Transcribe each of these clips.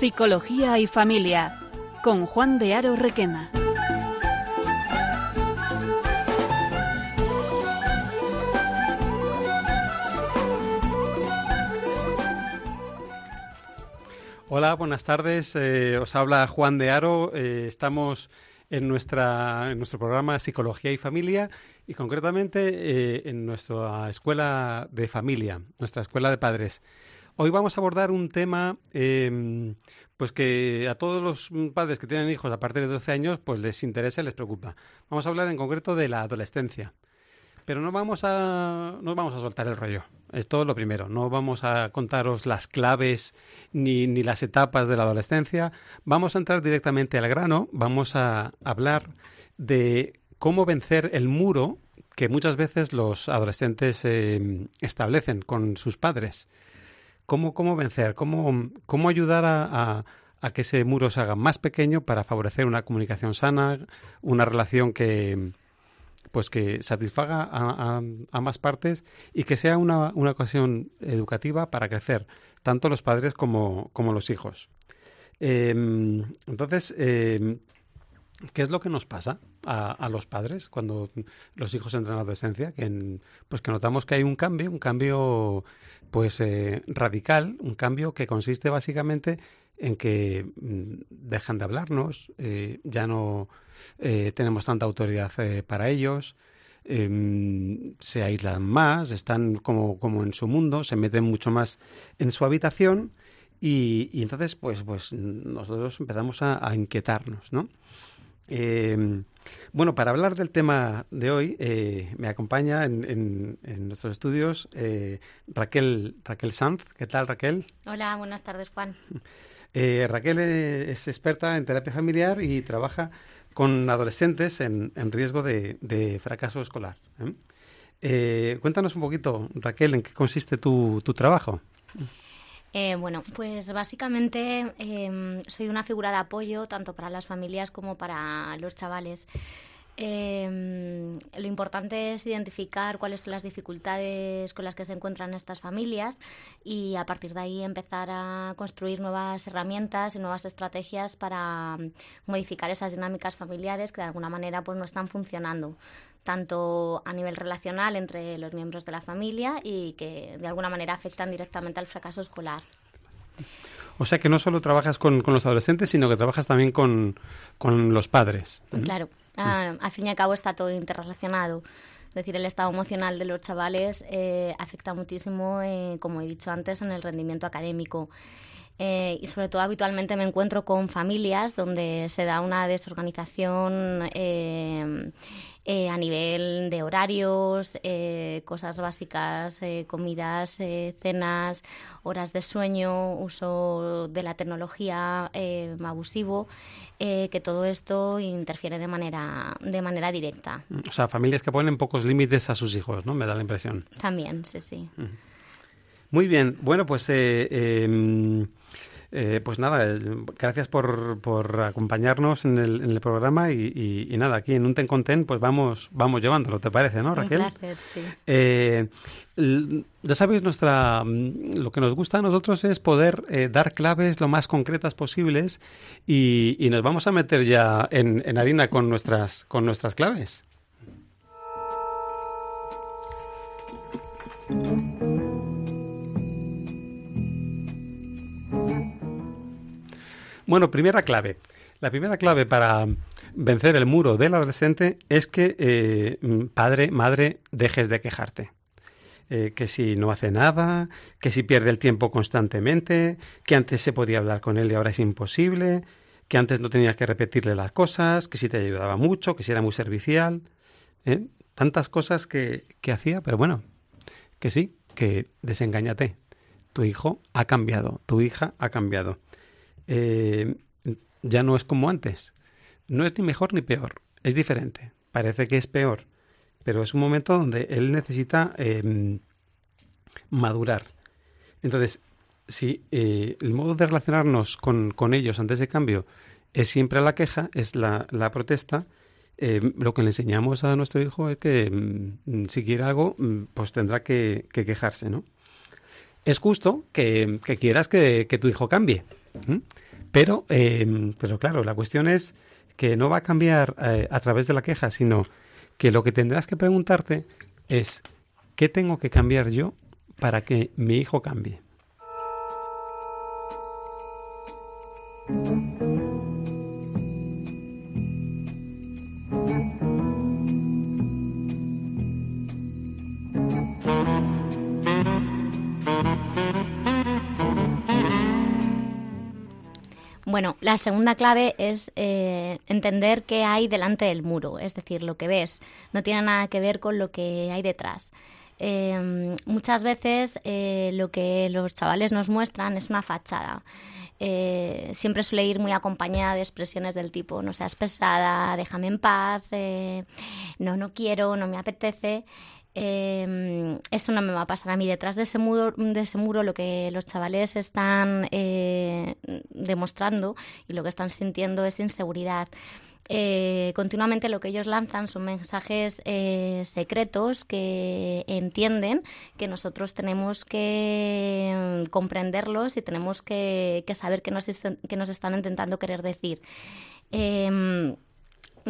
Psicología y Familia, con Juan de Aro Requena. Hola, buenas tardes. Eh, os habla Juan de Aro. Eh, estamos en, nuestra, en nuestro programa Psicología y Familia y concretamente eh, en nuestra escuela de familia, nuestra escuela de padres. Hoy vamos a abordar un tema em, pues que a todos los padres que tienen hijos a partir de 12 años pues les interesa y les preocupa. Vamos a hablar en concreto de la adolescencia. Pero no vamos a no vamos a soltar el rollo. Esto es lo primero. No vamos a contaros las claves ni, ni las etapas de la adolescencia. Vamos a entrar directamente al grano. Vamos a hablar de cómo vencer el muro que muchas veces los adolescentes em, establecen con sus padres. ¿Cómo, cómo vencer? ¿Cómo, cómo ayudar a, a, que ese muro se haga más pequeño para favorecer una comunicación sana, una relación que pues que satisfaga a, ambas partes y que sea una, una, ocasión educativa para crecer, tanto los padres como, como los hijos. Em, entonces, eh, ¿Qué es lo que nos pasa a, los padres cuando los hijos entran a la adolescencia? Que, pues que notamos que hay un cambio, un cambio pues eh, radical, un cambio que consiste básicamente en que mm, dejan de hablarnos, eh, ya no eh, tenemos tanta autoridad para ellos, em, se aíslan más, están como, como en su mundo, se meten mucho más en su habitación y, entonces pues, pues nosotros empezamos a, a inquietarnos, ¿no? Eh, bueno, para hablar del tema de hoy, eh, me acompaña en, nuestros estudios eh, Raquel, Raquel Sanz. ¿Qué tal, Raquel? Hola, buenas tardes, Juan. Eh, Raquel es experta en terapia familiar y trabaja con adolescentes en, riesgo de, fracaso escolar. cuéntanos un poquito, Raquel, en qué consiste tu, tu trabajo. Eh, bueno, pues básicamente em, soy una figura de apoyo tanto para las familias como para los chavales. Em, lo importante es identificar cuáles son las dificultades con las que se encuentran estas familias y a partir de ahí empezar a construir nuevas herramientas y nuevas estrategias para modificar esas dinámicas familiares que de alguna manera pues no están funcionando tanto a nivel relacional entre los miembros de la familia y que de alguna manera afectan directamente al fracaso escolar. O sea que no solo trabajas con, los adolescentes, sino que trabajas también con, los padres. Claro, ah, al fin y al cabo está todo interrelacionado. Es decir, el estado emocional de los chavales eh, afecta muchísimo, eh, como he dicho antes, en el rendimiento académico. Eh, y sobre todo habitualmente me encuentro con familias donde se da una desorganización eh, eh, a nivel de horarios, cosas básicas, comidas, cenas, horas de sueño, uso de la tecnología abusivo, que todo esto interfiere de manera, de manera directa. O sea, familias que ponen pocos límites a sus hijos, ¿no? Me da la impresión. También, sí, sí. Muy bien, bueno, pues eh, em, eh, pues nada, eh, gracias por, por acompañarnos en el, en el programa y, y, nada, aquí en un Ten con Ten pues vamos, vamos llevándolo, ¿te parece, no, Raquel? Un placer, sí. ya sabéis, nuestra, mm, lo que nos gusta a nosotros es poder dar claves lo más concretas posibles y, y nos vamos a meter ya en, en harina con nuestras, con nuestras claves. Bueno, primera clave. La primera clave para vencer el muro del adolescente es que, eh, padre, madre, dejes de quejarte. Eh, que si no hace nada, que si pierde el tiempo constantemente, que antes se podía hablar con él y ahora es imposible, que antes no tenías que repetirle las cosas, que si te ayudaba mucho, que si era muy servicial. ¿eh? Tantas cosas que, que hacía, pero bueno, que sí, que desengáñate. Tu hijo ha cambiado, tu hija ha cambiado. Eh, ya no es como antes. No es ni mejor ni peor, es diferente. Parece que es peor, pero es un momento donde él necesita em, madurar. Entonces, si eh, el modo de relacionarnos con, ellos ante ese cambio es siempre la queja, es la, protesta, em, lo que le enseñamos a nuestro hijo es que em, si quiere algo, mm, pues tendrá que, quejarse, ¿no? Es justo que, quieras que, tu hijo cambie. Pero, eh, pero claro, la cuestión es que no va a cambiar eh, a través de la queja, sino que lo que tendrás que preguntarte es, ¿qué tengo que cambiar yo para que mi hijo cambie? Bueno, la segunda clave es eh, entender qué hay delante del muro, es decir, lo que ves. No tiene nada que ver con lo que hay detrás. Em, muchas veces eh, lo que los chavales nos muestran es una fachada. Eh, siempre suele ir muy acompañada de expresiones del tipo no seas pesada, déjame en paz, no, no quiero, no me apetece. Eh, esto no me va a pasar a mí. Detrás de ese muro, de ese muro lo que los chavales están eh, demostrando y lo que están sintiendo es inseguridad. Eh, continuamente lo que ellos lanzan son mensajes eh, secretos que entienden que nosotros tenemos que comprenderlos y tenemos que, saber qué nos, que nos están intentando querer decir. Em,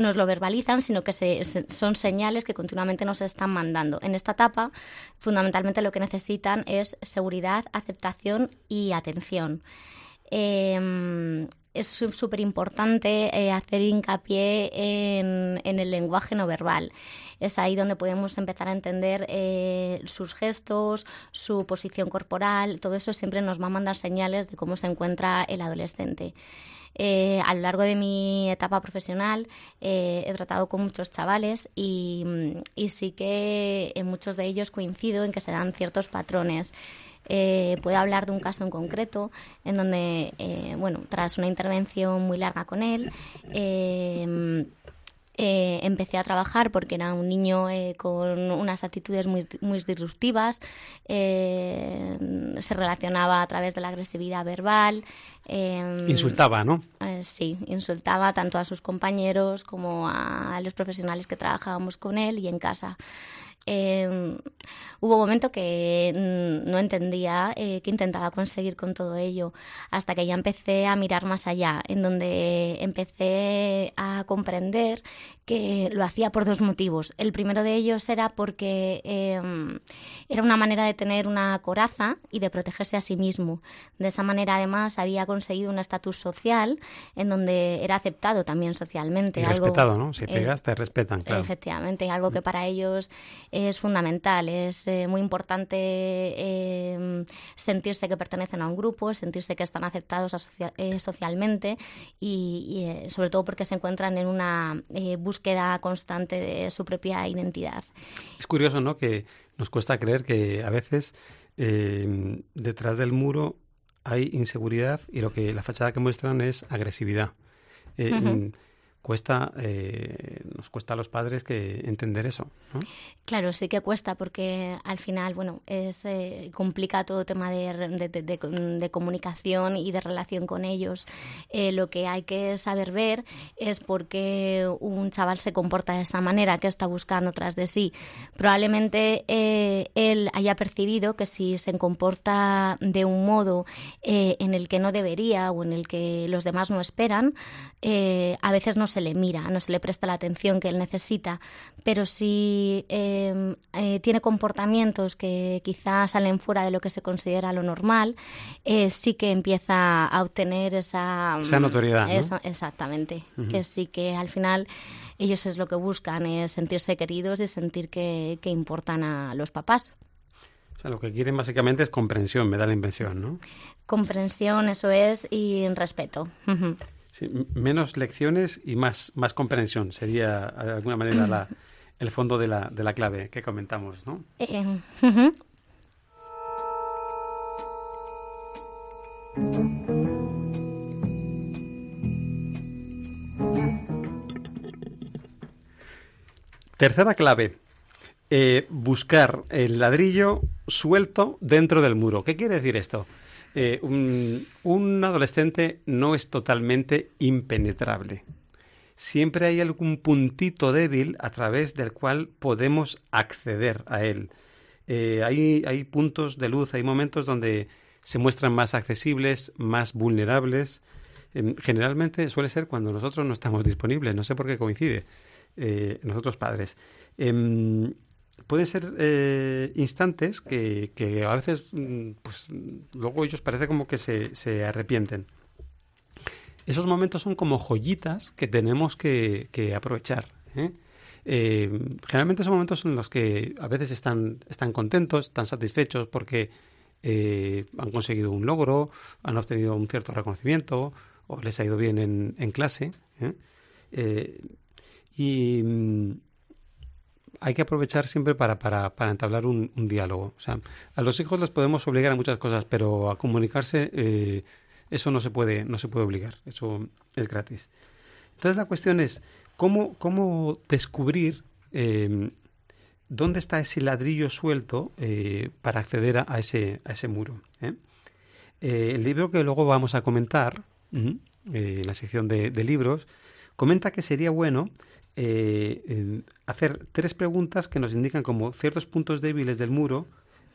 nos lo verbalizan, sino que son señales que continuamente nos están mandando. En esta etapa, fundamentalmente lo que necesitan es seguridad, aceptación y atención. Em, es súper importante eh, hacer hincapié en, el lenguaje no verbal. Es ahí donde podemos empezar a entender eh, sus gestos, su posición corporal, todo eso siempre nos va a mandar señales de cómo se encuentra el adolescente. Eh, a lo largo de mi etapa profesional eh, he tratado con muchos chavales y, sí que en muchos de ellos coincido en que se dan ciertos patrones. Puedo hablar de un caso en concreto en donde, bueno, tras una intervención muy larga con él, eh, empecé a trabajar porque era un niño eh, con unas actitudes muy, muy disruptivas, eh, se relacionaba a través de la agresividad verbal. insultaba, ¿no? sí, insultaba tanto a sus compañeros como a los profesionales que trabajábamos con él y en casa. Eh, hubo un momento que mm, no entendía eh, qué intentaba conseguir con todo ello, hasta que ya empecé a mirar más allá, en donde empecé a comprender que lo hacía por dos motivos. El primero de ellos era porque em, era una manera de tener una coraza y de protegerse a sí mismo. De esa manera, además, había conseguido un estatus social en donde era aceptado también socialmente. Y respetado, ¿no? Si pegas, te respetan, claro. Efectivamente, algo que para ellos es fundamental. Es eh, muy importante eh, sentirse que pertenecen a un grupo, sentirse que están aceptados eh, socialmente y, sobre todo porque se encuentran en una búsqueda constante de su propia identidad. Es curioso, ¿no? Que nos cuesta creer que a veces detrás del muro hay inseguridad y lo que la fachada que muestran es agresividad cuesta, eh, nos cuesta a los padres que entender eso. Claro, sí que cuesta porque al final, bueno, es eh, complica todo tema de, de, comunicación y de relación con ellos. Eh, lo que hay que saber ver es por qué un chaval se comporta de esa manera, que está buscando tras de sí. Probablemente él haya percibido que si se comporta de un modo en el que no debería o en el que los demás no esperan, a veces no se le mira, no se le presta la atención que él necesita, pero si em, eh, tiene comportamientos que quizás salen fuera de lo que se considera lo normal, eh, sí que empieza a obtener esa, esa notoriedad. Exactamente, que sí que al final ellos es lo que buscan, es sentirse queridos y sentir que, que importan a los papás. O sea, lo que quieren básicamente es comprensión, me da la impresión, ¿no? Comprensión, eso es, y respeto menos lecciones y más, más comprensión sería de alguna manera la, el fondo de la, de la clave que comentamos, ¿no? Eh, Tercera clave. Eh, buscar el ladrillo suelto dentro del muro. ¿Qué quiere decir esto? Eh, un, adolescente no es totalmente impenetrable. Siempre hay algún puntito débil a través del cual podemos acceder a él. Eh, hay, hay puntos de luz, hay momentos donde se muestran más accesibles, más vulnerables, Em, generalmente suele ser cuando nosotros no estamos disponibles, no sé por qué coincide, eh, nosotros padres. Pueden ser eh, instantes que, que, a veces, mm, pues luego ellos parece como que se, se arrepienten. Esos momentos son como joyitas que tenemos que, que aprovechar. ¿eh? Eh, generalmente son momentos en los que a veces están, están contentos, están satisfechos porque han conseguido un logro, han obtenido un cierto reconocimiento o les ha ido bien en, en clase. y mm, hay que aprovechar siempre para, para, para entablar un, diálogo. O sea, a los hijos les podemos obligar a muchas cosas, pero a comunicarse eh, eso no se puede, no se puede obligar. Eso es gratis. Entonces la cuestión es cómo, cómo descubrir eh, dónde está ese ladrillo suelto eh, para acceder a, ese, a ese muro. ¿eh? el libro que luego vamos a comentar, en la sección de libros, comenta que sería bueno eh, hacer tres preguntas que nos indican como ciertos puntos débiles del muro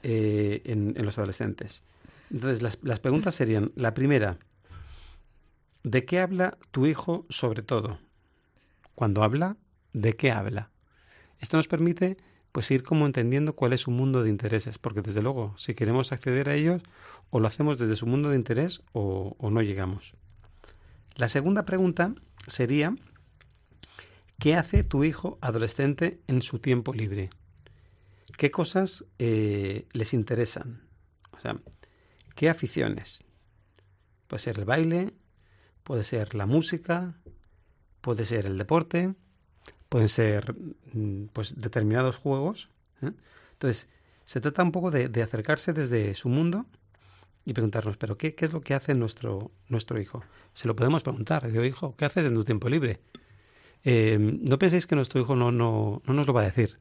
eh, en, los adolescentes. Entonces, las, preguntas serían, la primera, ¿de qué habla tu hijo sobre todo? Cuando habla, ¿de qué habla? Esto nos permite pues ir como entendiendo cuál es su mundo de intereses, porque desde luego, si queremos acceder a ellos, o lo hacemos desde su mundo de interés o no llegamos. La segunda pregunta sería, ¿Qué hace tu hijo adolescente en su tiempo libre? ¿Qué cosas eh, les interesan? O sea, ¿qué aficiones? Puede ser el baile, puede ser la música, puede ser el deporte, pueden ser mm, pues determinados juegos. ¿eh? Entonces, se trata un poco de, de, acercarse desde su mundo y preguntarnos, ¿pero qué, qué es lo que hace nuestro, nuestro hijo? Se lo podemos preguntar. Digo, hijo, ¿qué haces en tu tiempo libre? Eh, no penséis que nuestro hijo no, no, no nos lo va a decir.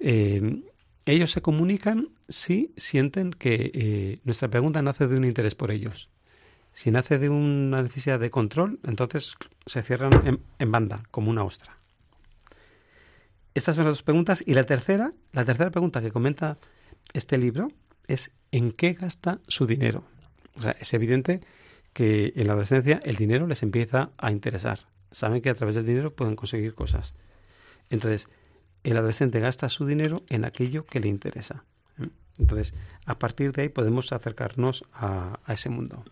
Eh, ellos se comunican si sienten que eh, nuestra pregunta nace de un interés por ellos. Si nace de una necesidad de control, entonces se cierran en, banda, como una ostra. Estas son las dos preguntas. Y la tercera, la tercera pregunta que comenta este libro es ¿en qué gasta su dinero? Es evidente que en la adolescencia el dinero les empieza a interesar saben que a través del dinero pueden conseguir cosas. Entonces, el adolescente gasta su dinero en aquello que le interesa. ¿eh? Entonces, a partir de ahí podemos acercarnos a, a ese mundo.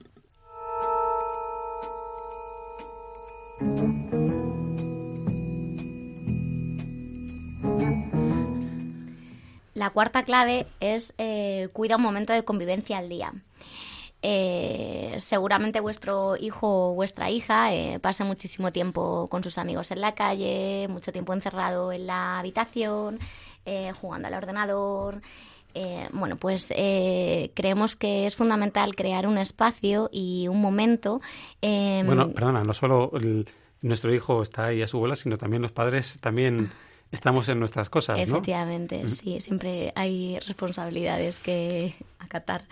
La cuarta clave es eh, cuida un momento de convivencia al día. Eh, seguramente vuestro hijo o vuestra hija eh, pase muchísimo tiempo con sus amigos en la calle, mucho tiempo encerrado en la habitación, eh, jugando al ordenador. Eh, bueno, pues eh, creemos que es fundamental crear un espacio y un momento. bueno, perdona, no solo el, nuestro hijo está ahí a su bola, sino también los padres también estamos en nuestras cosas, ¿no? Efectivamente, sí, siempre hay responsabilidades que acatar.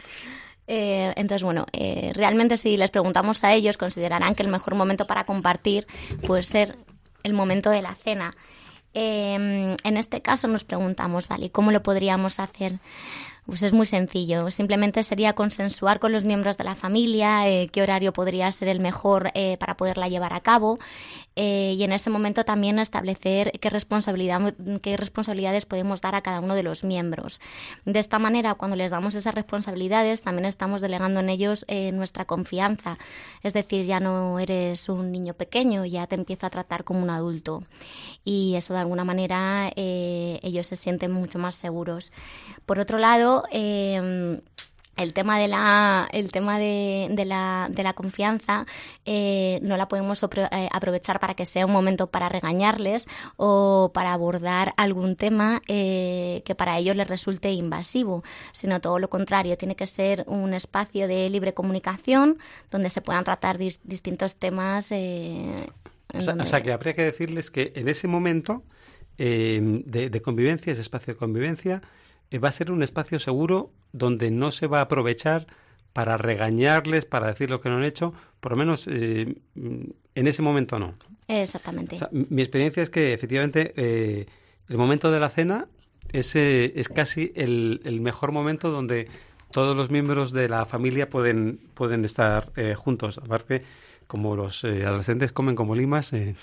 Eh, entonces, bueno, eh, realmente si les preguntamos a ellos, considerarán que el mejor momento para compartir puede ser el momento de la cena. Eh, en este caso nos preguntamos, ¿vale? ¿Cómo lo podríamos hacer? Pues es muy sencillo. Simplemente sería consensuar con los miembros de la familia eh, qué horario podría ser el mejor eh, para poderla llevar a cabo eh, y en ese momento también establecer qué, responsabilidad, qué responsabilidades podemos dar a cada uno de los miembros. De esta manera, cuando les damos esas responsabilidades, también estamos delegando en ellos nuestra confianza. Es decir, ya no eres un niño pequeño, ya te empiezo a tratar como un adulto. Y eso de alguna manera ellos se sienten mucho más seguros. Por otro lado, eh, el tema de la, el tema de, de la, de la confianza eh, no la podemos eh, aprovechar para que sea un momento para regañarles o para abordar algún tema eh, que para ellos les resulte invasivo, sino todo lo contrario, tiene que ser un espacio de libre comunicación donde se puedan tratar dis distintos temas. Eh, o, sea, donde... o, sea, que habría que decirles que en ese momento de, de convivencia, ese espacio de convivencia, va a ser un espacio seguro donde no se va a aprovechar para regañarles, para decir lo que no han hecho, por lo menos eh, en ese momento no. Exactamente. O sea, mi experiencia es que efectivamente eh, el momento de la cena es, eh, es casi el, el, mejor momento donde todos los miembros de la familia pueden, pueden estar eh, juntos. Aparte, como los eh, adolescentes comen como limas, eh,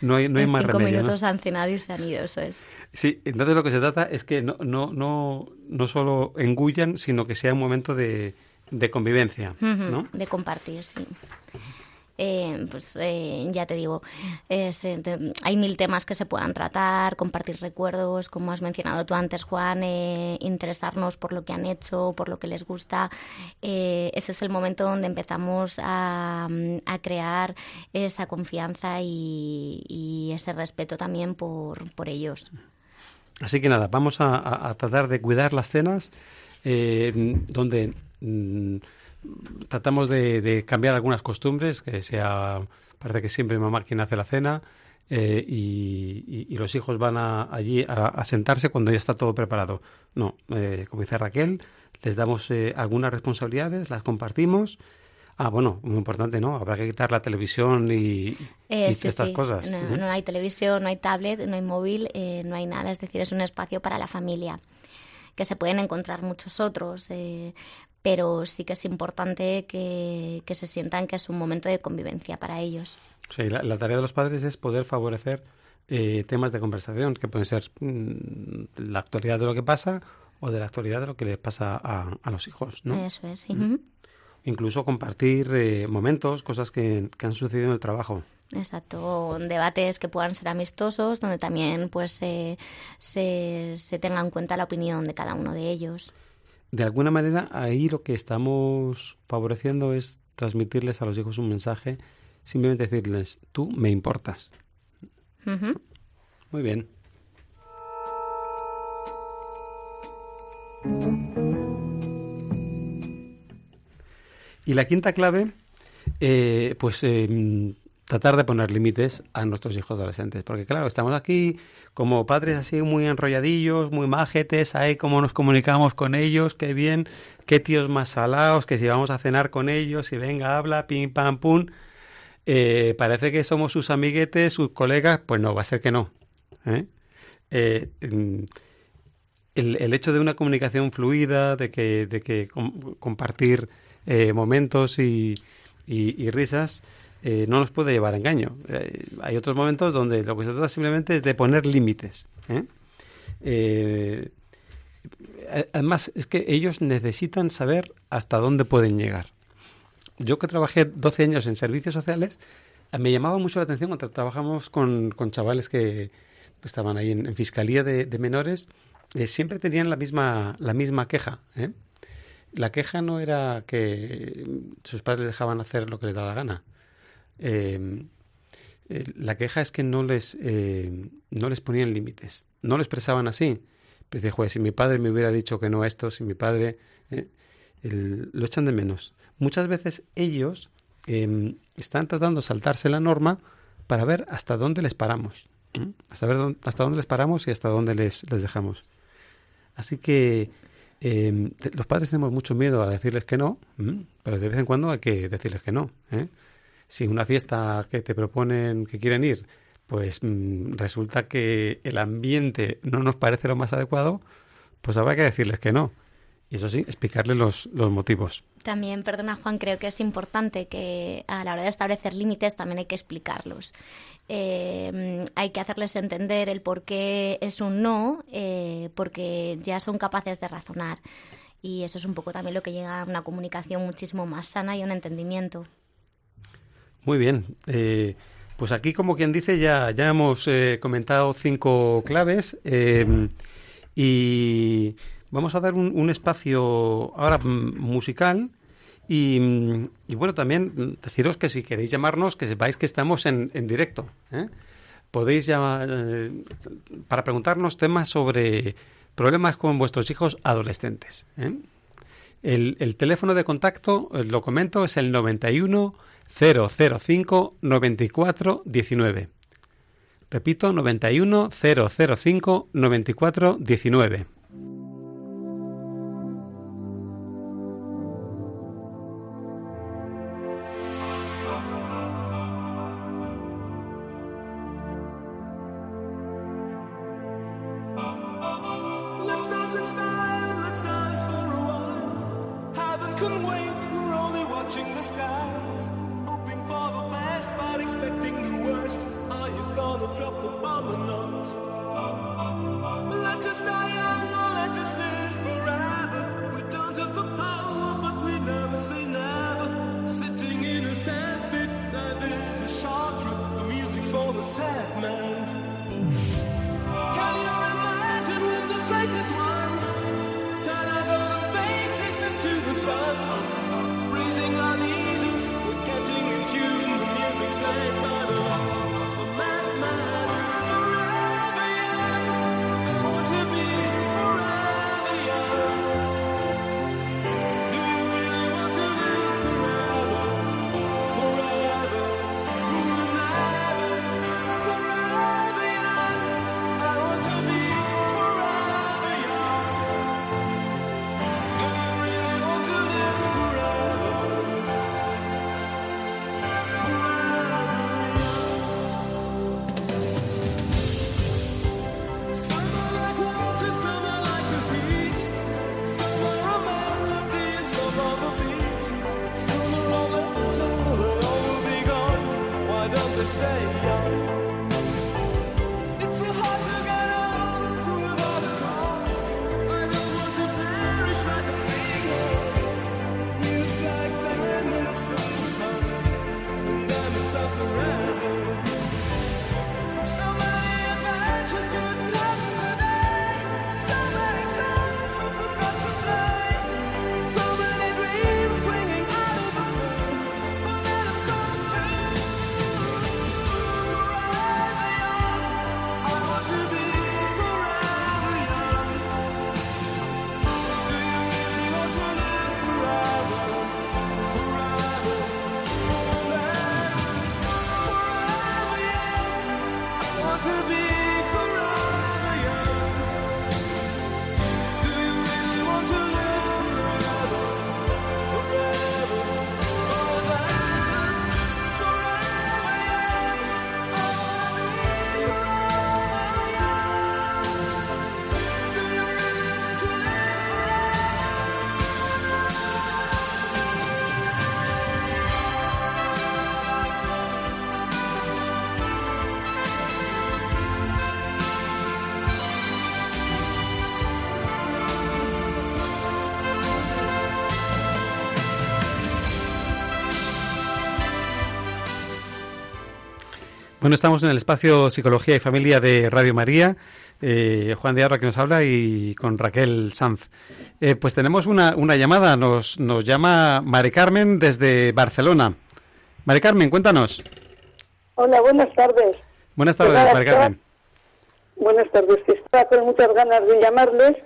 no hay, no hay en más cinco remedio. minutos ¿no? han cenado y se han ido, eso es. Sí, entonces lo que se trata es que no, no, no, no solo engullan, sino que sea un momento de, de convivencia, Ujú, ¿no? De compartir, sí. Eh, pues eh, ya te digo, eh, hay mil temas que se puedan tratar, compartir recuerdos, como has mencionado tú antes, Juan, eh, interesarnos por lo que han hecho, por lo que les gusta. Eh, ese es el momento donde empezamos a, a crear esa confianza y, ese respeto también por, por ellos. Así que nada, vamos a tratar de cuidar las cenas, eh, donde mm, tratamos de, de cambiar algunas costumbres, que sea, parece que siempre mamá quien hace la cena, eh, y, y- y los hijos van a- allí a, a sentarse cuando ya está todo preparado. No, eh, como dice Raquel, les damos eh, algunas responsabilidades, las compartimos. Ah, bueno, muy importante, ¿no? Habrá que quitar la televisión y, Eh, y sí, estas sí. cosas. No, ¿eh? no hay televisión, no hay tablet, no hay móvil, eh, no hay nada. Es decir, es un espacio para la familia, que se pueden encontrar muchos otros, eh, pero sí que es importante que, que se sientan que es un momento de convivencia para ellos. Y la, la tarea de los padres es poder favorecer eh, temas de conversación que pueden ser mm, la actualidad de lo que pasa o de la actualidad de lo que les pasa a, a los hijos, ¿no? Eso es. sí. Ujú. Incluso compartir eh, momentos, cosas que, que han sucedido en el trabajo. Exacto, debates que puedan ser amistosos, donde también pues eh, se, se tenga en cuenta la opinión de cada uno de ellos. De alguna manera, ahí lo que estamos favoreciendo es transmitirles a los hijos un mensaje, simplemente decirles, tú me importas. Muy bien. Y la quinta clave, eh, pues eh, tratar de poner límites a nuestros hijos adolescentes. Porque claro, estamos aquí como padres así muy enrolladillos, muy majetes, ahí cómo nos comunicamos con ellos, qué bien, qué tíos más salados, que si vamos a cenar con ellos, y venga, habla, pim, pam, pum. Eh, parece que somos sus amiguetes, sus colegas, pues no, va a ser que no. ¿eh? Eh, el, hecho de una comunicación fluida, de que, de que com- compartir momentos y risas, eh, no nos puede llevar a engaño. Eh, hay otros momentos donde lo que se trata simplemente es de poner límites. ¿eh? Además, es que ellos necesitan saber hasta dónde pueden llegar. Yo que trabajé 12 años en servicios sociales, me llamaba mucho la atención cuando trabajamos con, con chavales que estaban ahí en, fiscalía de, menores, eh, siempre tenían la misma, la misma queja. La queja no era que sus padres dejaban hacer lo que les daba la gana. Eh, eh, la queja es que no les, eh, no les ponían límites, no lo expresaban así. Pues joder, si mi padre me hubiera dicho que no a esto, si mi padre... eh, lo echan de menos. Muchas veces ellos eh, están tratando de saltarse la norma para ver hasta dónde les paramos. Hasta ver dónde, hasta dónde les paramos y hasta dónde les, les dejamos. Así que los padres tenemos mucho miedo a decirles que no, pero de vez en cuando hay que decirles que no. ¿eh? Si una fiesta que te proponen que quieren ir, pues mm, resulta que el ambiente no nos parece lo más adecuado, pues habrá que decirles que no. Y eso sí, explicarles los, los motivos. También, perdona Juan, creo que es importante que a la hora de establecer límites también hay que explicarlos. Eh, hay que hacerles entender el por qué es un no, eh, porque ya son capaces de razonar. Y eso es un poco también lo que llega a una comunicación muchísimo más sana y un entendimiento. Muy bien. Eh, pues aquí, como quien dice, ya, ya hemos eh, comentado cinco claves eh, y vamos a dar un, un espacio ahora mm, musical y, mm, y bueno, también mm, deciros que si queréis llamarnos, que sepáis que estamos en, en directo. ¿eh? Podéis llamar eh, para preguntarnos temas sobre problemas con vuestros hijos adolescentes. El, el teléfono de contacto, eh, lo comento, es el 91 005 94 19. Repito, 91 005 94 19. Bueno, estamos en el espacio Psicología y Familia de Radio María. Eh, Juan de Arra que nos habla y con Raquel Sanz. Eh, pues tenemos una, una llamada. Nos, nos llama Mari Carmen desde Barcelona. Mari Carmen, cuéntanos. Hola, buenas tardes. Buenas tardes, Pues Mari Carmen. Buenas tardes, que estaba con muchas ganas de llamarles,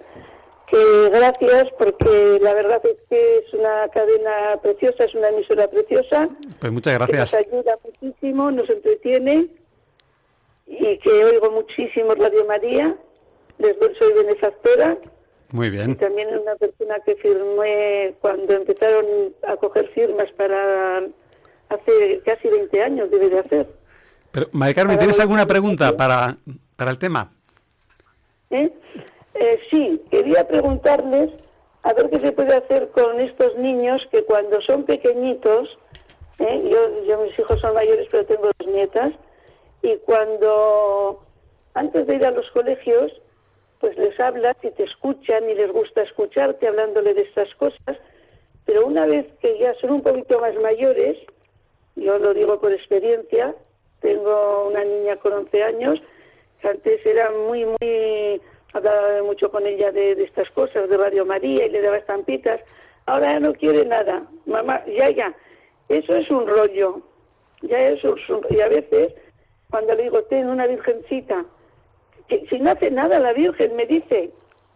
que gracias porque la verdad es que es una cadena preciosa, es una emisora preciosa, Pues muchas que gracias. nos ayuda muchísimo, nos entretiene y que oigo muchísimo Radio María, doy- soy benefactora Muy y bien. también una persona que firmé cuando empezaron a coger firmas para hace casi 20 años, debe de hacer. Pero, Carmen, ¿tienes alguna pregunta para, para el tema? ¿Eh? Eh, sí, quería preguntarles a ver qué se puede hacer con estos niños que cuando son pequeñitos, ¿eh? yo, yo mis hijos son mayores pero tengo dos nietas, y cuando antes de ir a los colegios, pues les hablas y te escuchan y les gusta escucharte hablándole de estas cosas, pero una vez que ya son un poquito más mayores, yo lo digo por experiencia, tengo una niña con 11 años, que antes era muy, muy, hablaba mucho con ella de, de estas cosas, de Radio María y le daba estampitas, ahora ya no quiere nada, mamá, ya, ya, eso es un rollo, ya es un y a veces cuando le digo, ten una virgencita, que si no hace nada la Virgen, me dice,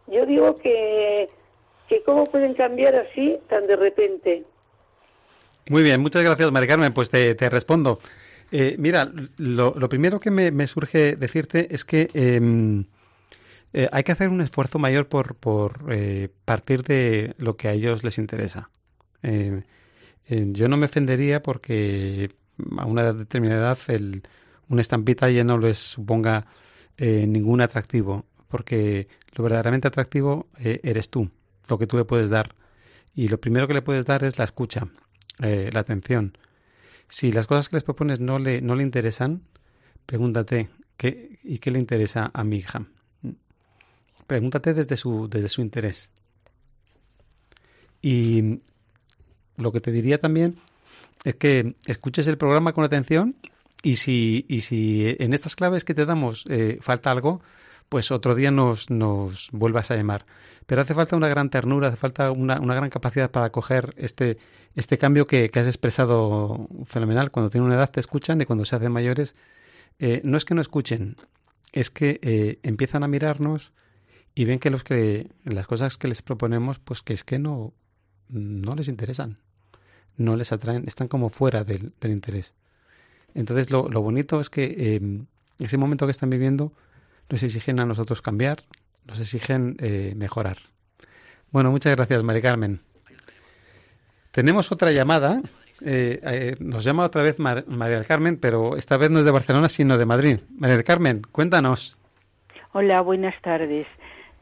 yo digo que, que cómo pueden cambiar así tan de repente. Muy bien, muchas gracias, Mari Carmen. Pues te, respondo. Eh, mira, lo, lo primero que me, me surge decirte es que em, eh, hay que hacer un esfuerzo mayor por, por eh, partir de lo que a ellos les interesa. Eh, yo no me ofendería porque a una determinada edad el, una estampita ya no les suponga ningún atractivo, porque lo verdaderamente atractivo eres tú, lo que tú le puedes dar. Y lo primero que le puedes dar es la escucha, la atención. Si las cosas que les propones no le, no le interesan, pregúntate, ¿qué, ¿y qué le interesa a mi hija? Pregúntate desde su, desde su interés. Y lo que te diría también es que escuches el programa con atención y si, y si en estas claves que te damos eh, falta algo, pues otro día nos, nos vuelvas a llamar. Pero hace falta una gran ternura, hace falta una, una gran capacidad para coger este, este cambio que, que has expresado fenomenal. Cuando tienen una edad te escuchan y cuando se hacen mayores, eh, no es que no escuchen, es que eh, empiezan a mirarnos y ven que, los que las cosas que les proponemos, pues que es que no, no les interesan, no les atraen, están como fuera del, del interés. Entonces lo, lo bonito es que eh, ese momento que están viviendo nos exigen a nosotros cambiar, nos exigen eh, mejorar. Bueno, muchas gracias, Mari Carmen. Tenemos otra llamada. eh, eh, nos llama otra vez Mar- María del Carmen, pero esta vez no es de Barcelona, sino de Madrid. María del Carmen, cuéntanos. Hola, buenas tardes.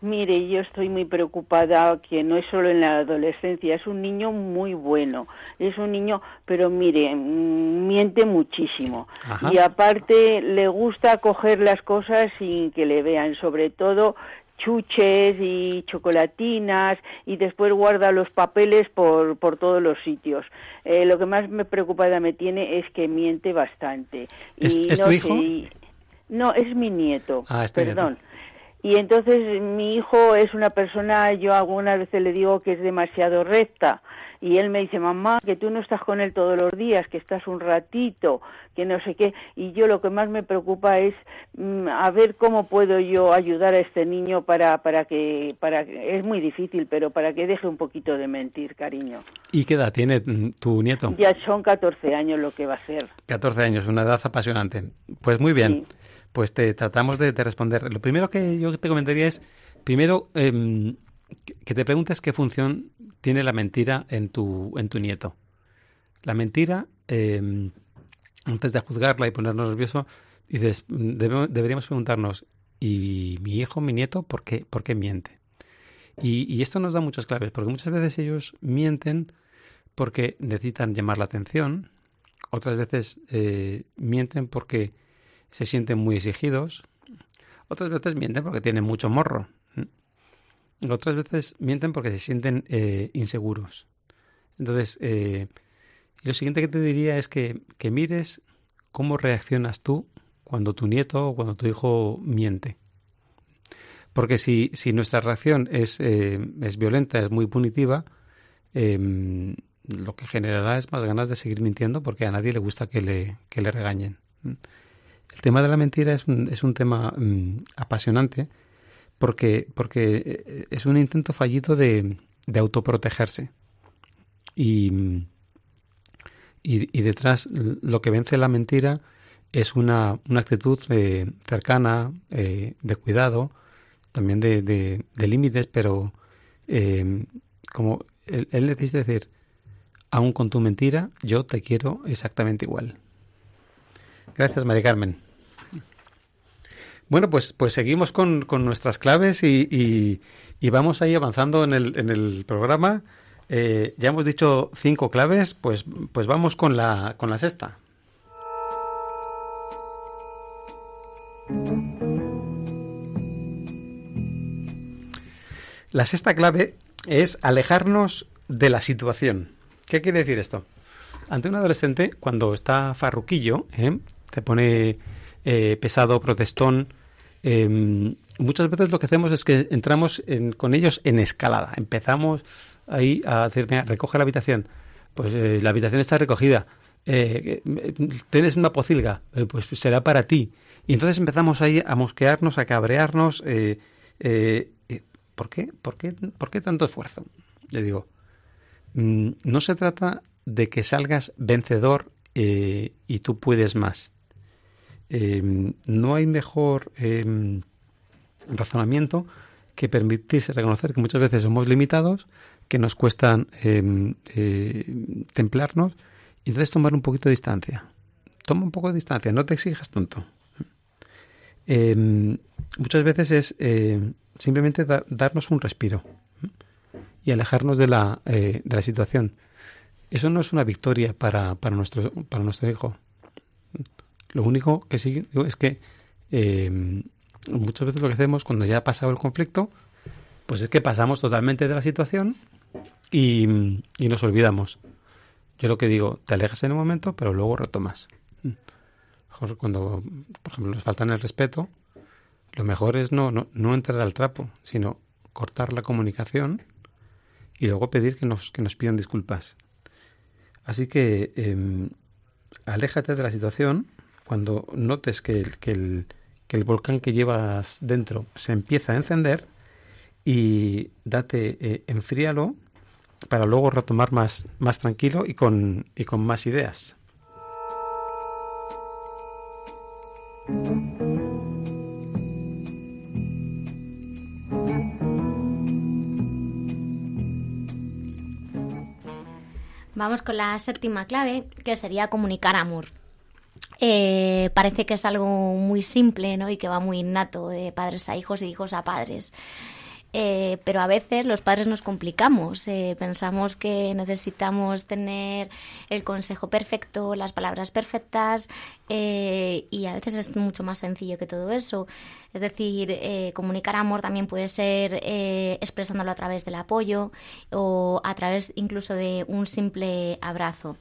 Mire, yo estoy muy preocupada que no es solo en la adolescencia, es un niño muy bueno, es un niño, pero mire, mm, miente muchísimo. Ajá. Y aparte le gusta coger las cosas sin que le vean, sobre todo chuches y chocolatinas y después guarda los papeles por, por todos los sitios. Eh, lo que más me preocupada me tiene es que miente bastante. ¿Es- Y es tu no hijo? sé, no, es mi nieto. Ah, nieto. Y entonces mi hijo es una persona, yo algunas veces le digo que es demasiado recta. Y él me dice, mamá, que tú no estás con él todos los días, que estás un ratito, que no sé qué. Y yo lo que más me preocupa es mm, a ver cómo puedo yo ayudar a este niño para, para que, para que- es muy difícil, pero para que deje un poquito de mentir, cariño. ¿Y qué edad tiene tu nieto? Ya son 14 años lo que va a ser. 14 años, una edad apasionante. Pues muy bien, Sí. Pues te tratamos de, de responder. Lo primero que yo te comentaría es, primero, em, que- te preguntes qué función tiene la mentira en tu, en tu nieto. La mentira, em, antes de juzgarla y ponernos nervioso, dices, mm, debe- deberíamos preguntarnos, ¿y mi hijo, mi nieto, por qué, por qué miente? Y, y esto nos da muchas claves, porque muchas veces ellos mienten porque necesitan llamar la atención, otras veces eh, mienten porque se sienten muy exigidos, otras veces mienten porque tienen mucho morro, otras veces mienten porque se sienten eh, inseguros. Entonces, eh, lo siguiente que te diría es que, que mires cómo reaccionas tú cuando tu nieto o cuando tu hijo miente. Porque si, si nuestra reacción es, eh, es violenta, es muy punitiva, em, lo que generará es más ganas de seguir mintiendo porque a nadie le gusta que le, que le regañen. El tema de la mentira es un, es un tema mm, apasionante porque, porque eh, es un intento fallido de, de autoprotegerse. Y, y, detrás lo que vence la mentira es una, una actitud cercana, eh, de cuidado, también de, de, de límites, pero eh, como él, él necesita decir, aún con tu mentira, yo te quiero exactamente igual. Gracias, María Carmen. Bueno, pues, pues seguimos con, con nuestras claves y, y, vamos ahí avanzando en el, en el programa. Eh, ya hemos dicho cinco claves, pues, pues vamos con la, con la sexta. La sexta clave es alejarnos de la situación. ¿Qué quiere decir esto? Ante un adolescente, cuando está farruquillo, ¿eh? Se pone eh, pesado, protestón, eh, muchas veces lo que hacemos es que entramos en- con ellos en escalada. Empezamos ahí a decir, "Mira, recoge la habitación. Pues eh, la habitación está recogida. Eh, eh, tienes una pocilga, pues será para ti. Y entonces empezamos ahí a mosquearnos, a cabrearnos. ¿Por qué? ¿Por qué? ¿Por qué tanto esfuerzo? Le digo, mm, no se trata de que salgas vencedor y tú puedes más. Eh, no hay mejor eh, razonamiento que permitirse reconocer que muchas veces somos limitados, que nos cuestan eh, eh, templarnos y entonces tomar un poquito de distancia. Toma un poco de distancia, no te exijas tanto. Muchas veces es eh, simplemente da- darnos un respiro y alejarnos de la, eh, de la situación. Eso no es una victoria para, para nuestro hijo. Lo único que sí digo es que eh, muchas veces lo que hacemos cuando ya ha pasado el conflicto, pues es que pasamos totalmente de la situación y, y nos olvidamos. Yo lo que digo, te alejas en un momento, pero luego retomas. Mejor Cuando, por ejemplo, nos faltan el respeto, lo mejor es no, no, no entrar al trapo, sino cortar la comunicación y luego pedir que nos, que nos pidan disculpas. Así que eh, aléjate de la situación cuando notes que el, que, el, que el volcán que llevas dentro se empieza a encender y date, eh, enfríalo para luego retomar más, más tranquilo y con, y con más ideas. Vamos con la séptima clave, que sería comunicar amor. Eh, parece que es algo muy simple ¿no? y que va muy innato de padres a hijos y hijos a padres. Eh, pero a veces los padres nos complicamos, eh, pensamos que necesitamos tener el consejo perfecto, las palabras perfectas eh, y a veces es mucho más sencillo que todo eso. Es decir, eh, comunicar amor también puede ser expresándolo a través del apoyo o a través incluso de un simple abrazo.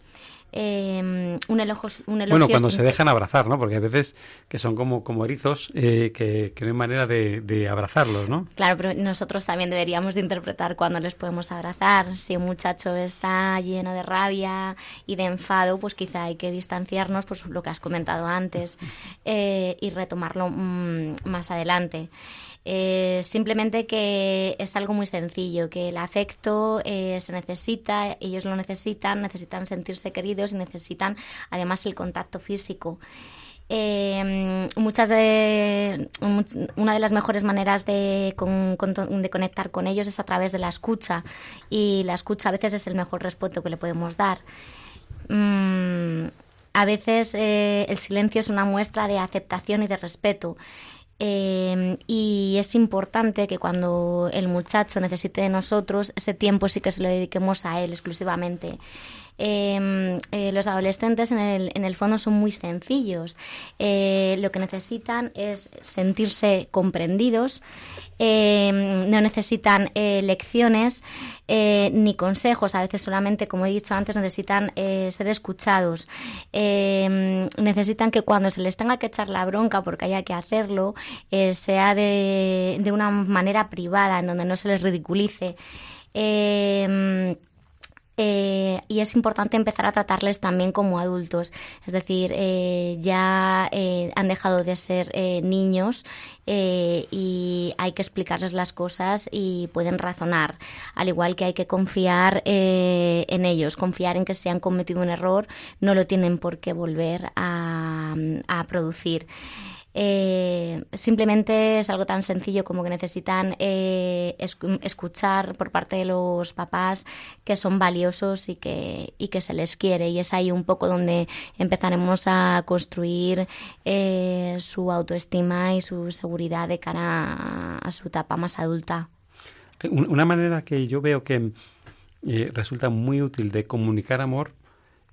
Eh, un elogio, un elogio Bueno, cuando se dejan abrazar, ¿no? Porque hay veces que son como, como erizos eh, que, que no hay manera de, de abrazarlos, ¿no? Claro, pero nosotros también deberíamos de interpretar cuándo les podemos abrazar. Si un muchacho está lleno de rabia y de enfado, pues quizá hay que distanciarnos, pues lo que has comentado antes, eh, y retomarlo mm, más adelante. Eh, simplemente que es algo muy sencillo, que el afecto eh, se necesita, ellos lo necesitan, necesitan sentirse queridos y necesitan además el contacto físico. Eh, muchas de una de las mejores maneras de, con- de conectar con ellos es a través de la escucha y la escucha a veces es el mejor respeto que le podemos dar. Mm, a veces eh, el silencio es una muestra de aceptación y de respeto. Eh, y es importante que cuando el muchacho necesite de nosotros, ese tiempo sí que se lo dediquemos a él exclusivamente. Em, eh, los adolescentes en el, en el fondo son muy sencillos. Eh, lo que necesitan es sentirse comprendidos, em, no necesitan eh, lecciones ni consejos, a veces solamente, como he dicho antes, necesitan ser escuchados. Em, necesitan que cuando se les tenga que echar la bronca porque haya que hacerlo, sea de, una manera privada, en donde no se les ridiculice. Eh, y es importante empezar a tratarles también como adultos. Es decir, eh, ya eh, han dejado de ser niños y hay que explicarles las cosas y pueden razonar. Al igual que hay que confiar en ellos, confiar en que si han cometido un error no lo tienen por qué volver a producir. Eh, simplemente es algo tan sencillo como que necesitan eh, escuchar por parte de los papás que son valiosos y que, y que se les quiere. Y es ahí un poco donde empezaremos a construir eh, su autoestima y su seguridad de cara a, su etapa más adulta. Una manera que yo veo que resulta muy útil de comunicar amor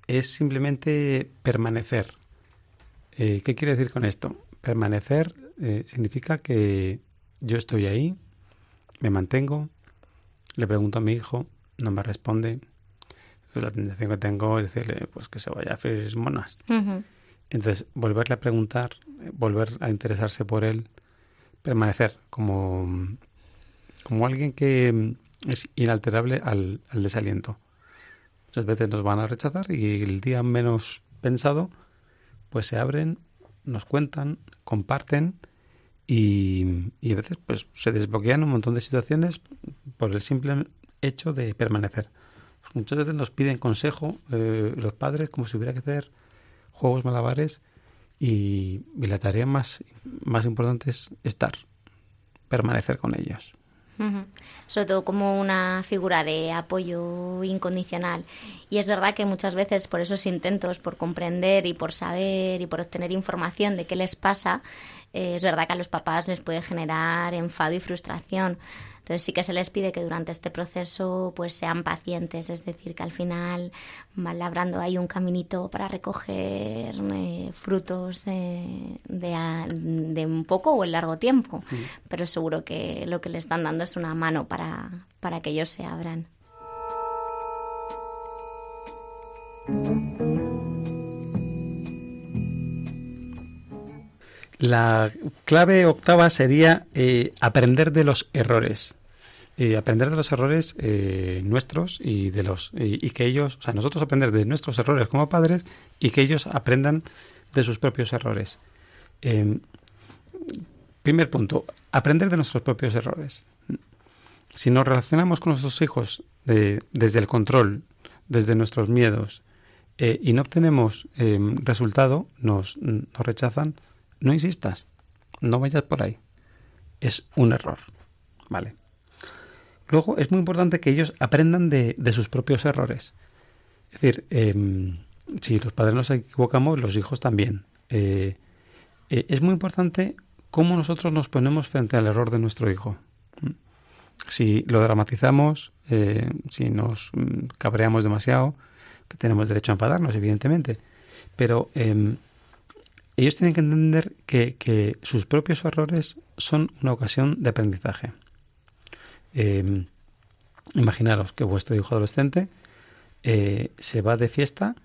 es simplemente permanecer. ¿Qué quiere decir con esto? Permanecer eh, significa que yo estoy ahí, me mantengo, le pregunto a mi hijo, no me responde. Pues la tendencia que tengo es decirle pues que se vaya a hacer monas. Entonces, volverle a preguntar, volver a interesarse por él, permanecer como, como alguien que es inalterable al, al desaliento. Muchas veces nos van a rechazar y el día menos pensado, pues se abren nos cuentan, comparten y, a veces pues se desbloquean un montón de situaciones por el simple hecho de permanecer. Muchas veces nos piden consejo eh, los padres como si hubiera que hacer juegos malabares y, la tarea más, más importante es estar, permanecer con ellos. Sobre todo como una figura de apoyo incondicional. Y es verdad que muchas veces por esos intentos, por comprender y por saber y por obtener información de qué les pasa, eh, es verdad que a los papás les puede generar enfado y frustración. Entonces sí que se les pide que durante este proceso pues sean pacientes, es decir, que al final van labrando ahí un caminito para recoger eh, frutos eh, de, un poco o en largo tiempo, pero seguro que lo que le están dando es una mano para, para que ellos se abran. La clave octava sería eh, aprender de los errores. Eh, aprender de los errores eh, nuestros y de los y, que ellos, o sea, nosotros aprender de nuestros errores como padres y que ellos aprendan de sus propios errores. Em, primer punto, aprender de nuestros propios errores. Si nos relacionamos con nuestros hijos desde el control, desde nuestros miedos, y no obtenemos em, resultado, nos, nos rechazan, no insistas, no vayas por ahí. Es un error, ¿vale? Luego es muy importante que ellos aprendan de, sus propios errores. Es decir, em, si los padres nos equivocamos, los hijos también. Eh, eh, es muy importante cómo nosotros nos ponemos frente al error de nuestro hijo. Si lo dramatizamos, eh, si nos mm, cabreamos demasiado, que tenemos derecho a enfadarnos, evidentemente, pero em, ellos tienen que entender que, sus propios errores son una ocasión de aprendizaje. Em, imaginaros que vuestro hijo adolescente eh, se va de fiesta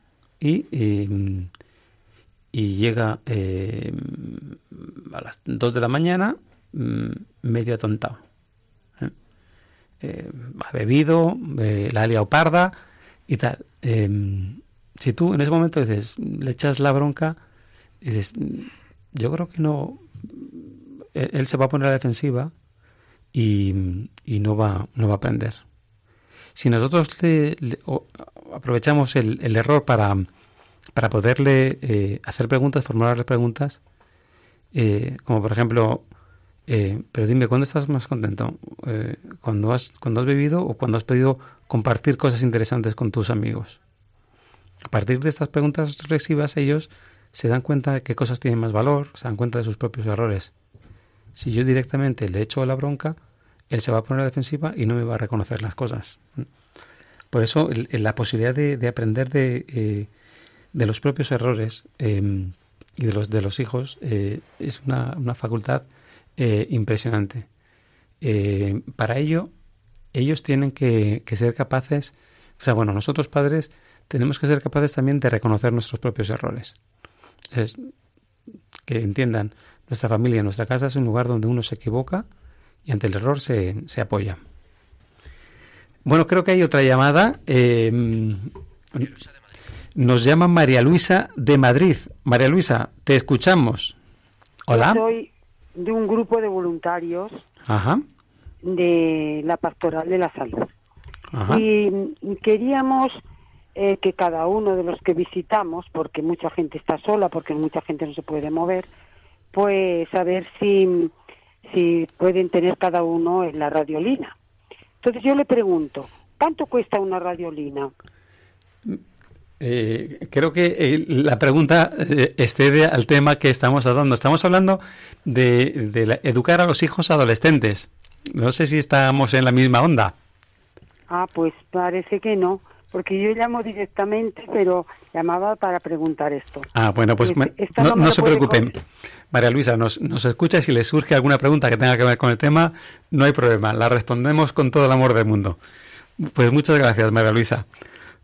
y, em, y, llega em, a las 2 de la mañana mm, medio atontado. ¿eh? ha bebido, eh, la ha liado parda y tal. si tú en ese momento dices, le echas la bronca, yo creo que no, él, se va a poner a la defensiva y, y, no, va, no va a aprender. Si nosotros aprovechamos el, el, error para, para poderle eh, hacer preguntas, formularle preguntas, eh, como por ejemplo, eh, pero dime, ¿cuándo estás más contento? ¿cuando, has, ¿Cuando has bebido o cuando has podido compartir cosas interesantes con tus amigos? A partir de estas preguntas reflexivas, ellos se dan cuenta de qué cosas tienen más valor, se dan cuenta de sus propios errores. Si yo directamente le echo la bronca, él se va a poner a la defensiva y no me va a reconocer las cosas. Por eso la posibilidad de, de aprender de, eh, de los propios errores eh, y de los, de los hijos eh, es una, una facultad eh, impresionante. Para ello, ellos tienen que, que ser capaces, o sea, bueno, nosotros padres tenemos que ser capaces también de reconocer nuestros propios errores. Es que entiendan, nuestra familia, nuestra casa es un lugar donde uno se equivoca y ante el error se, se apoya. Bueno, creo que hay otra llamada. eh, nos llama María Luisa de Madrid. María Luisa, te escuchamos. Hola. Yo soy de un grupo de voluntarios Ajá. de la Pastoral de la Salud. Ajá. Y queríamos eh, que cada uno de los que visitamos, porque mucha gente está sola, porque mucha gente no se puede mover, pues saber si, si pueden tener cada uno en la radiolina. Entonces yo le pregunto, ¿cuánto cuesta una radiolina? Eh, creo que eh, la pregunta eh, excede al tema que estamos tratando. Estamos hablando de, de la- educar a los hijos adolescentes. No sé si estamos en la misma onda. Ah, pues parece que no, porque yo llamo directamente, pero llamaba para preguntar esto. Ah, bueno, pues Este- no, se preocupen. María Luisa, nos, nos escucha y si le surge alguna pregunta que tenga que ver con el tema, no hay problema. La respondemos con todo el amor del mundo. Pues muchas gracias, María Luisa.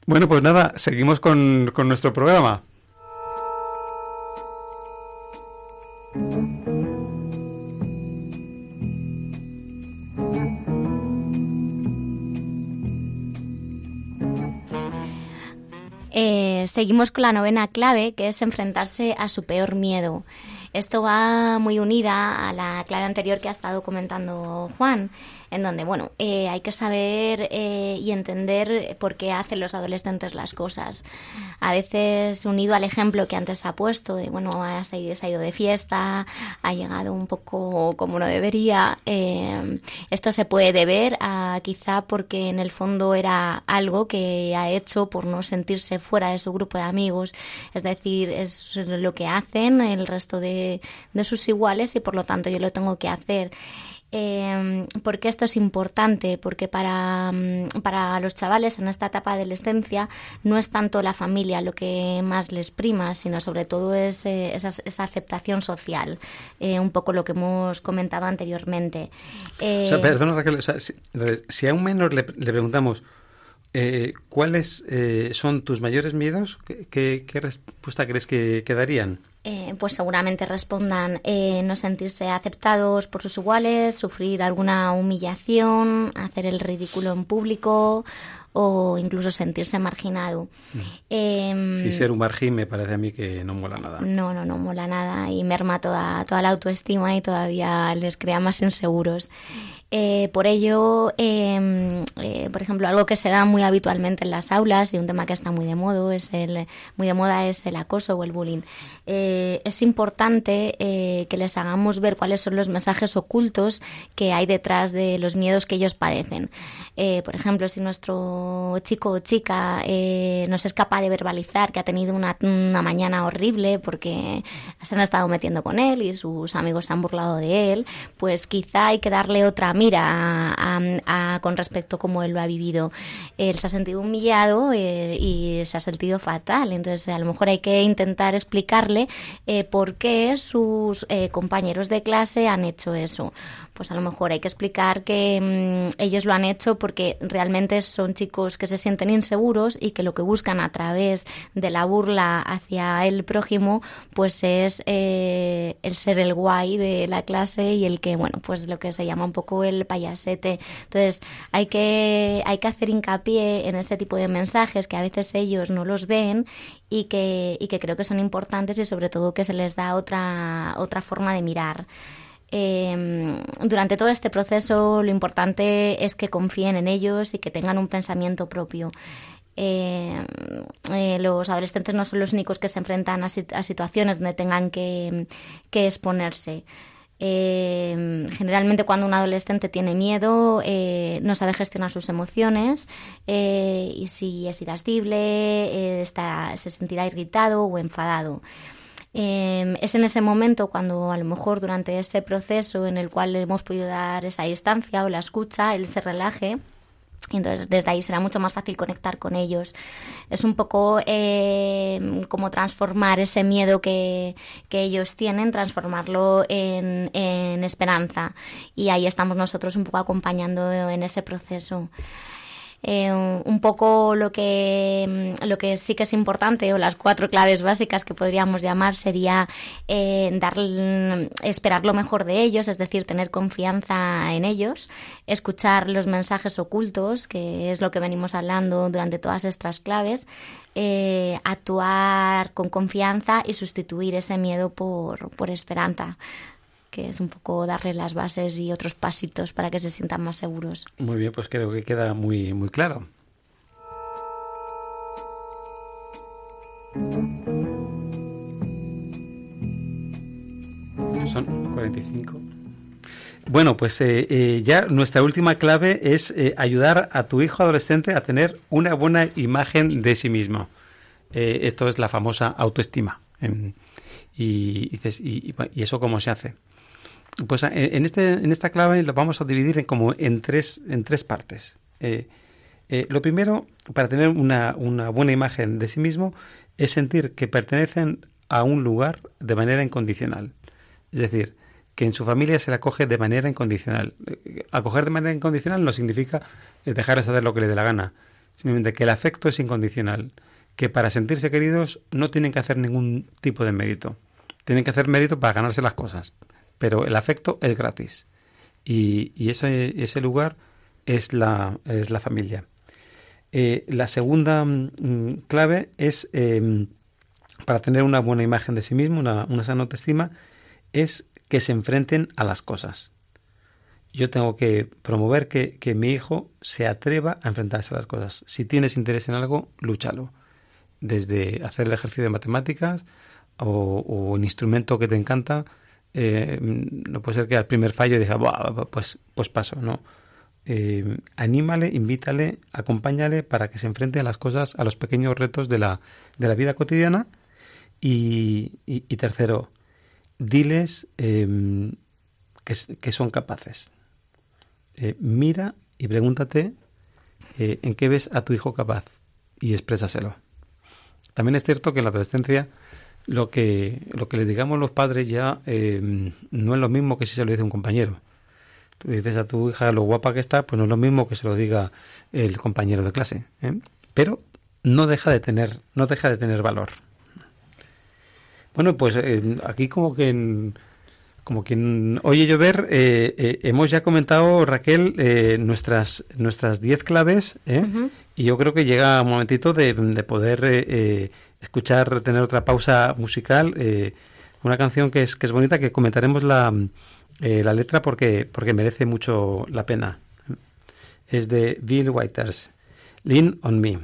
Bueno, pues nada, seguimos con, con nuestro programa. Eh, seguimos con la novena clave, que es enfrentarse a su peor miedo. Esto va muy unida a la clave anterior que ha estado comentando Juan, en donde, bueno, eh, hay que saber eh, y entender por qué hacen los adolescentes las cosas. A veces, unido al ejemplo que antes ha puesto, de, bueno, se ha ido de fiesta, ha llegado un poco como no debería, eh, esto se puede deber a quizá porque en el fondo era algo que ha hecho por no sentirse fuera de su grupo de amigos, es decir, es lo que hacen el resto de, de sus iguales y por lo tanto yo lo tengo que hacer. Eh, porque esto es importante? Porque para, mm, para los chavales en esta etapa de adolescencia no es tanto la familia lo que más les prima, sino sobre todo es eh, esa, esa aceptación social, eh, un poco lo que hemos comentado anteriormente. Eh, O sea, perdona Raquel, o sea, si, si a un menor le, le preguntamos eh, cuáles eh, son tus mayores miedos, ¿qué, qué, qué respuesta crees que, que darían? Eh, pues seguramente respondan eh, no sentirse aceptados por sus iguales, sufrir alguna humillación, hacer el ridículo en público o incluso sentirse marginado. Em, Sí, ser un marjín me parece a mí que no mola nada. no, no, no mola nada y merma toda, toda la autoestima y todavía les crea más inseguros. Eh, por ello, eh, eh, por ejemplo, algo que se da muy habitualmente en las aulas y un tema que está muy de moda es el, acoso o el bullying. Eh, es importante que les hagamos ver cuáles son los mensajes ocultos que hay detrás de los miedos que ellos padecen. Por ejemplo, si nuestro chico o chica no se es capaz de verbalizar que ha tenido una, una mañana horrible porque se han estado metiendo con él y sus amigos se han burlado de él, pues quizá hay que darle otra mira a- con respecto a cómo él lo ha vivido. Él se ha sentido humillado eh, y se ha sentido fatal, entonces a lo mejor hay que intentar explicarle eh, por qué sus eh, compañeros de clase han hecho eso. Pues a lo mejor hay que explicar que mm, ellos lo han hecho porque realmente son chicos que se sienten inseguros y que lo que buscan a través de la burla hacia el prójimo pues es eh, el ser el guay de la clase y el que, bueno, pues lo que se llama un poco el payasete. Entonces hay que, hay que hacer hincapié en ese tipo de mensajes que a veces ellos no los ven y que, y que creo que son importantes y sobre todo que se les da otra, otra forma de mirar. Eh, durante todo este proceso lo importante es que confíen en ellos y que tengan un pensamiento propio. Eh, eh, los adolescentes no son los únicos que se enfrentan a, sit- a situaciones donde tengan que, exponerse. Eh, generalmente cuando un adolescente tiene miedo eh, no sabe gestionar sus emociones eh, y si es irascible eh, está, se sentirá irritado o enfadado. Eh, es en ese momento cuando a lo mejor durante ese proceso en el cual hemos podido dar esa distancia o la escucha, él se relaje entonces desde ahí será mucho más fácil conectar con ellos. Es un poco eh, como transformar ese miedo que, que ellos tienen, transformarlo en, en esperanza. Y ahí estamos nosotros un poco acompañando en ese proceso. Eh, un poco lo que, lo que sí que es importante o las cuatro claves básicas que podríamos llamar sería eh, dar, esperar lo mejor de ellos, es decir, tener confianza en ellos, escuchar los mensajes ocultos, que es lo que venimos hablando durante todas estas claves, eh, actuar con confianza y sustituir ese miedo por, por esperanza que es un poco darle las bases y otros pasitos para que se sientan más seguros. Muy bien, pues creo que queda muy, muy claro. Son 45. Bueno, pues eh, eh, ya nuestra última clave es eh, ayudar a tu hijo adolescente a tener una buena imagen de sí mismo. Esto es la famosa autoestima. Y, dices, y, eso cómo se hace? Pues en, este, en esta clave lo vamos a dividir en como en tres, en tres partes. Eh, eh, lo primero, para tener una, una, buena imagen de sí mismo, es sentir que pertenecen a un lugar de manera incondicional. Es decir, que en su familia se le acoge de manera incondicional. Eh, acoger de manera incondicional no significa dejarles hacer lo que le dé la gana. Simplemente que el afecto es incondicional. Que para sentirse queridos no tienen que hacer ningún tipo de mérito. Tienen que hacer mérito para ganarse las cosas pero el afecto es gratis. Y, y ese, ese, lugar es la, es la familia. Eh, la segunda mm, clave es, eh, para tener una buena imagen de sí mismo, una, una sana autoestima, es que se enfrenten a las cosas. Yo tengo que promover que, que, mi hijo se atreva a enfrentarse a las cosas. Si tienes interés en algo, lúchalo. Desde hacer el ejercicio de matemáticas o, o un instrumento que te encanta, eh, no puede ser que al primer fallo diga, pues, pues paso, no. Eh, anímale, invítale, acompáñale para que se enfrente a las cosas, a los pequeños retos de la, de la vida cotidiana. Y, tercero, diles eh, que, que, son capaces. Eh, mira y pregúntate eh, en qué ves a tu hijo capaz y exprésaselo. También es cierto que en la adolescencia lo que, lo que le digamos los padres ya eh, no es lo mismo que si se lo dice un compañero. Tú dices a tu hija lo guapa que está, pues no es lo mismo que se lo diga el compañero de clase. ¿eh? Pero no deja de tener, no deja de tener valor. Bueno, pues eh, aquí como que en, como quien oye llover, eh, eh, hemos ya comentado, Raquel, eh, nuestras nuestras diez claves, uh -huh. y yo creo que llega un momentito de, de poder escuchar, tener otra pausa musical, una canción que es que es bonita, que comentaremos la, la letra porque porque merece mucho la pena. Es de Bill Whiters, Lean on Me.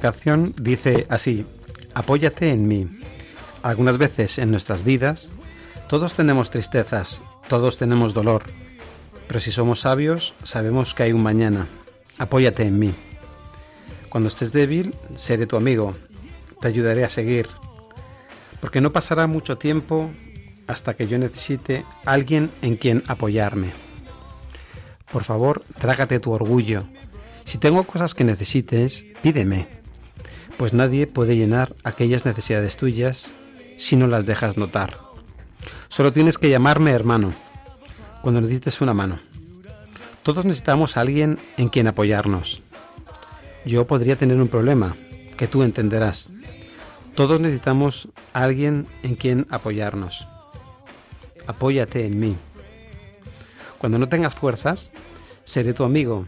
La canción dice así, apóyate en mí. Algunas veces en nuestras vidas, todos tenemos tristezas, todos tenemos dolor, pero si somos sabios, sabemos que hay un mañana. Apóyate en mí. Cuando estés débil, seré tu amigo, te ayudaré a seguir, porque no pasará mucho tiempo hasta que yo necesite alguien en quien apoyarme. Por favor, trágate tu orgullo. Si tengo cosas que necesites, pídeme, pues nadie puede llenar aquellas necesidades tuyas si no las dejas notar. Solo tienes que llamarme hermano cuando necesites una mano. Todos necesitamos a alguien en quien apoyarnos. Yo podría tener un problema, que tú entenderás. Todos necesitamos a alguien en quien apoyarnos. Apóyate en mí. Cuando no tengas fuerzas, seré tu amigo,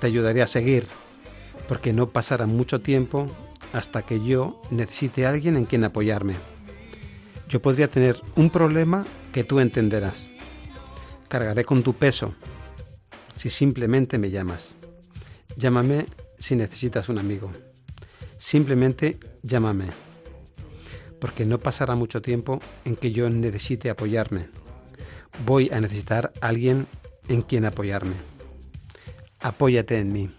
te ayudaré a seguir, porque no pasará mucho tiempo hasta que yo necesite alguien en quien apoyarme. Yo podría tener un problema que tú entenderás. Cargaré con tu peso si simplemente me llamas. Llámame si necesitas un amigo. Simplemente llámame. Porque no pasará mucho tiempo en que yo necesite apoyarme. Voy a necesitar a alguien en quien apoyarme. Apóyate en mí.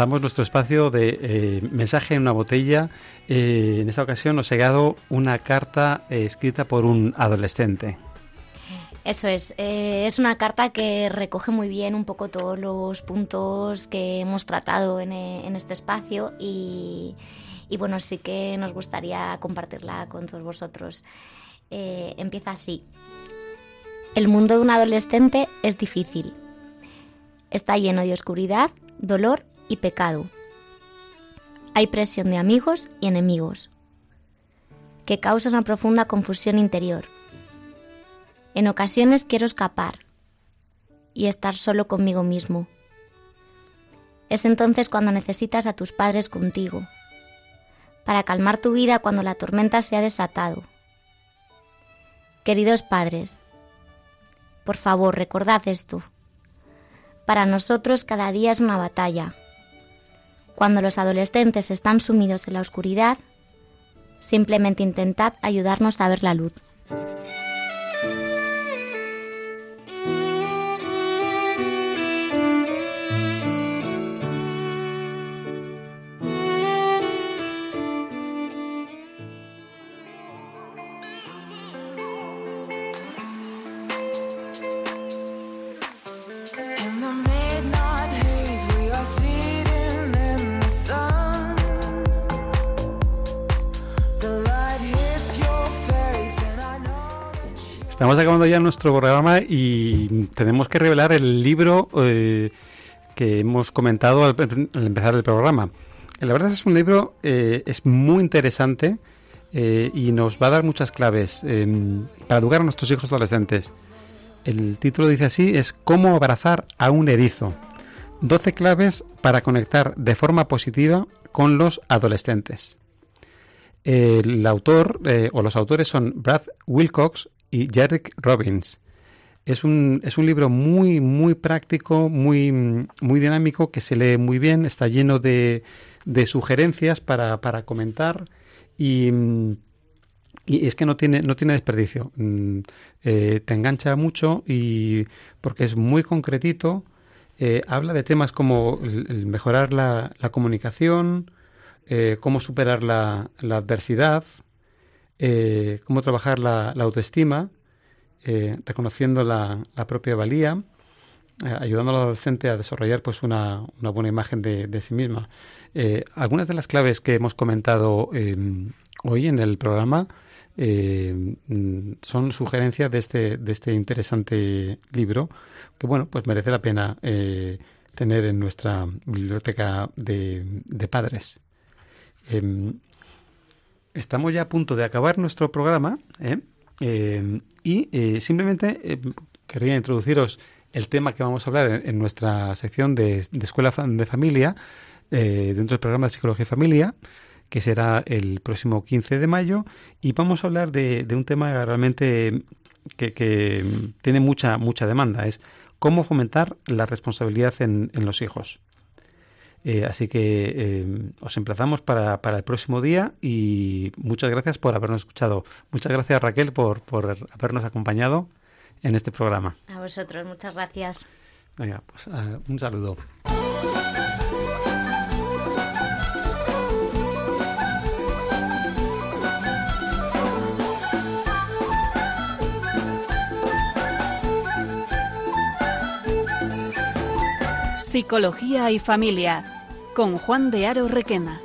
Comenzamos nuestro espacio de eh, mensaje en una botella. Eh, en esta ocasión nos ha llegado una carta eh, escrita por un adolescente. Eso es, es una carta que recoge muy bien un poco todos los puntos que hemos tratado en, este espacio y, y bueno, sí que nos gustaría compartirla con todos vosotros. Empieza así. El mundo de un adolescente es difícil. Está lleno de oscuridad, dolor y pecado. Hay presión de amigos y enemigos que causa una profunda confusión interior. En ocasiones quiero escapar y estar solo conmigo mismo. Es entonces cuando necesitas a tus padres contigo, para calmar tu vida cuando la tormenta se ha desatado. Queridos padres, por favor, recordad esto. Para nosotros cada día es una batalla. Cuando los adolescentes están sumidos en la oscuridad, simplemente intentad ayudarnos a ver la luz. Estamos acabando ya nuestro programa y tenemos que revelar el libro eh, que hemos comentado al, empezar el programa. La verdad es un libro, eh, es muy interesante eh, y nos va a dar muchas claves eh, para educar a nuestros hijos adolescentes. El título dice así, es Cómo abrazar a un erizo. 12 claves para conectar de forma positiva con los adolescentes. El autor o los autores son Brad Wilcox y Jarek Robbins. Es un, es un libro muy, muy práctico, muy, muy dinámico, que se lee muy bien, está lleno de, de sugerencias para, para comentar y, y es que no tiene, no tiene desperdicio. Mm, eh, te engancha mucho y porque es muy concretito. eh, habla de temas como mejorar la, la comunicación, eh, cómo superar la, la adversidad, eh, cómo trabajar la, autoestima, eh, reconociendo la, propia valía, eh, ayudando al adolescente a desarrollar pues una, una buena imagen de, de sí misma. Algunas de las claves que hemos comentado eh, hoy en el programa son sugerencias de este, de este interesante libro que bueno pues merece la pena tener en nuestra biblioteca de, de padres. Estamos ya a punto de acabar nuestro programa ¿eh? Eh, y eh, simplemente eh, querría introduciros el tema que vamos a hablar en, nuestra sección de, Escuela de Familia eh, dentro del programa de Psicología y Familia que será el próximo 15 de mayo y vamos a hablar de, un tema realmente que, tiene mucha mucha demanda es cómo fomentar la responsabilidad en los hijos. Eh, así que eh, os emplazamos para, para el próximo día y muchas gracias por habernos escuchado. Muchas gracias Raquel por, por habernos acompañado en este programa. A vosotros, muchas gracias. Venga, pues ah, un saludo. Psicología y familia con Juan de Aro Requena.